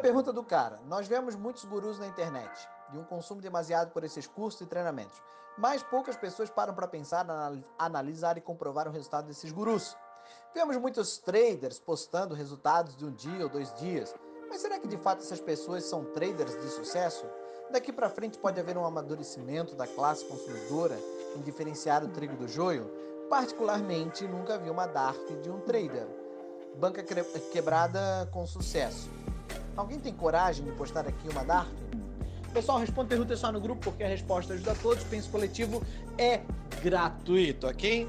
pergunta do cara. Nós vemos muitos gurus na internet e um consumo demasiado por esses cursos e treinamentos, mas poucas pessoas param para pensar, analisar e comprovar o resultado desses gurus. Vemos muitos traders postando resultados de um dia ou dois dias, mas será que de fato essas pessoas são traders de sucesso? Daqui para frente pode haver um amadurecimento da classe consumidora em diferenciar o trigo do joio? Particularmente, nunca vi uma DARF de um trader. Banca quebrada com sucesso. Alguém tem coragem de postar aqui uma DARF? Pessoal, responde perguntas só no grupo porque a resposta ajuda a todos. Penso coletivo é gratuito, ok?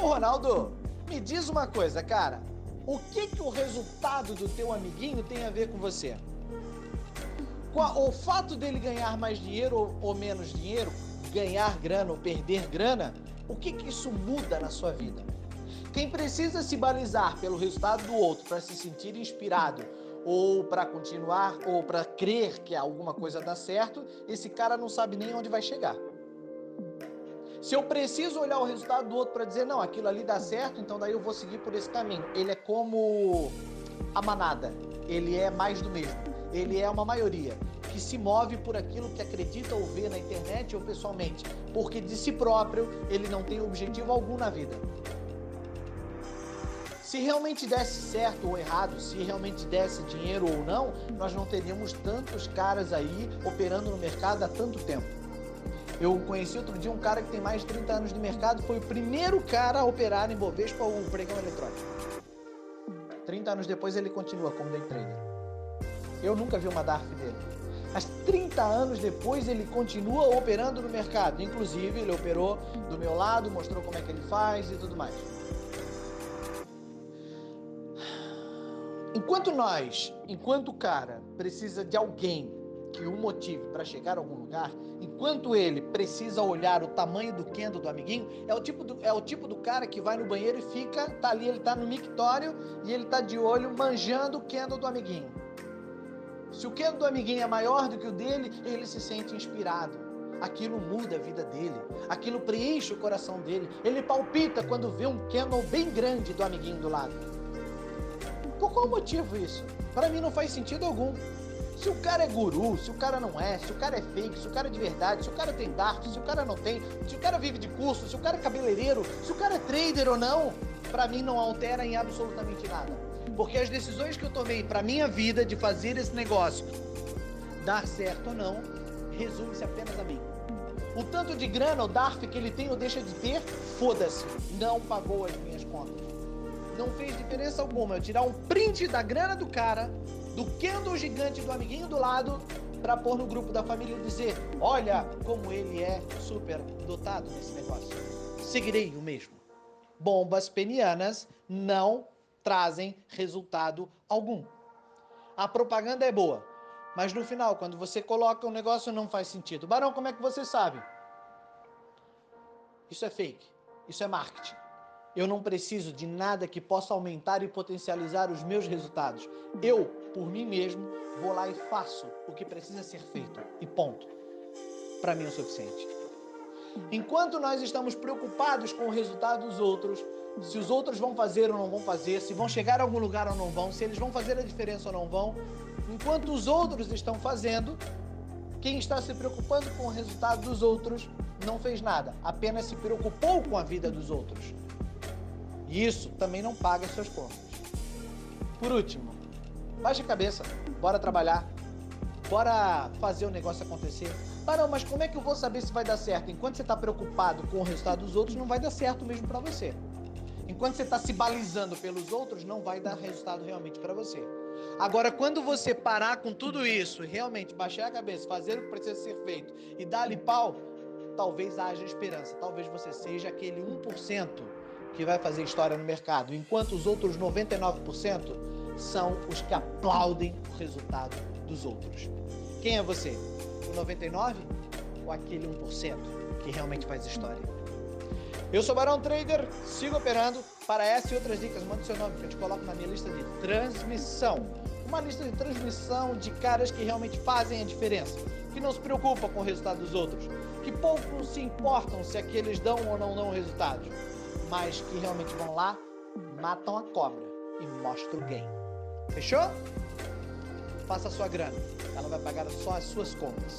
Ô Ronaldo, me diz uma coisa, cara. O que que o resultado do teu amiguinho tem a ver com você? O fato dele ganhar mais dinheiro ou menos dinheiro, ganhar grana ou perder grana, o que que isso muda na sua vida? Quem precisa se balizar pelo resultado do outro para se sentir inspirado ou para continuar ou para crer que alguma coisa dá certo, esse cara não sabe nem onde vai chegar. Se eu preciso olhar o resultado do outro para dizer, não, aquilo ali dá certo, então daí eu vou seguir por esse caminho. Ele é como a manada, ele é mais do mesmo. Ele é uma maioria que se move por aquilo que acredita ou vê na internet ou pessoalmente, porque de si próprio ele não tem objetivo algum na vida. Se realmente desse certo ou errado, se realmente desse dinheiro ou não, nós não teríamos tantos caras aí operando no mercado há tanto tempo. Eu conheci outro dia um cara que tem mais de 30 anos de mercado, foi o primeiro cara a operar em Bovespa o pregão eletrônico. 30 anos depois ele continua como day trader. Eu nunca vi uma DARF dele. Mas 30 anos depois ele continua operando no mercado. Inclusive, ele operou do meu lado, mostrou como é que ele faz e tudo mais. Enquanto nós, enquanto o cara precisa de alguém que o motive para chegar a algum lugar, enquanto ele precisa olhar o tamanho do kendo do amiguinho, é o tipo do, é o tipo do cara que vai no banheiro e fica, tá ali, ele tá no mictório e ele tá de olho manjando o kendo do amiguinho. Se o kendo do amiguinho é maior do que o dele, ele se sente inspirado. Aquilo muda a vida dele, aquilo preenche o coração dele. Ele palpita quando vê um kendo bem grande do amiguinho do lado. Por qual motivo isso? Para mim não faz sentido algum. Se o cara é guru, se o cara não é, se o cara é fake, se o cara é de verdade, se o cara tem dark, se o cara não tem, se o cara vive de curso, se o cara é cabeleireiro, se o cara é trader ou não, para mim não altera em absolutamente nada. Porque as decisões que eu tomei para minha vida de fazer esse negócio dar certo ou não, resume-se apenas a mim. O tanto de grana, o DARF que ele tem ou deixa de ter, foda-se, não pagou as minhas contas. Não fez diferença alguma eu tirar um print da grana do cara do Kendo gigante do amiguinho do lado para pôr no grupo da família e dizer: olha como ele é super dotado nesse negócio. Seguirei o mesmo. Bombas penianas não trazem resultado algum. A propaganda é boa, mas no final, quando você coloca um negócio, não faz sentido. Barão, como é que você sabe? Isso é fake. Isso é marketing. Eu não preciso de nada que possa aumentar e potencializar os meus resultados. Eu, por mim mesmo, vou lá e faço o que precisa ser feito. E ponto. Para mim é o suficiente. Enquanto nós estamos preocupados com o resultado dos outros, se os outros vão fazer ou não vão fazer, se vão chegar a algum lugar ou não vão, se eles vão fazer a diferença ou não vão, enquanto os outros estão fazendo, quem está se preocupando com o resultado dos outros não fez nada, apenas se preocupou com a vida dos outros. E isso também não paga suas contas. Por último, baixa a cabeça, bora trabalhar, bora fazer o negócio acontecer. Ah, não, mas como é que eu vou saber se vai dar certo? Enquanto você está preocupado com o resultado dos outros, não vai dar certo mesmo para você. Enquanto você está se balizando pelos outros, não vai dar resultado realmente para você. Agora, quando você parar com tudo isso, realmente baixar a cabeça, fazer o que precisa ser feito e dar-lhe pau, talvez haja esperança. Talvez você seja aquele 1% que vai fazer história no mercado, enquanto os outros 99% são os que aplaudem o resultado dos outros. Quem é você? O 99 ou aquele 1% que realmente faz história? Eu sou Barão Trader, sigo operando. Para essa e outras dicas, manda seu nome que eu te coloco na minha lista de transmissão. Uma lista de transmissão de caras que realmente fazem a diferença, que não se preocupam com o resultado dos outros, que pouco se importam se aqueles dão ou não dão resultados mas que realmente vão lá, matam a cobra e mostram o game. Fechou? faça a sua grana. Ela vai pagar só as suas contas.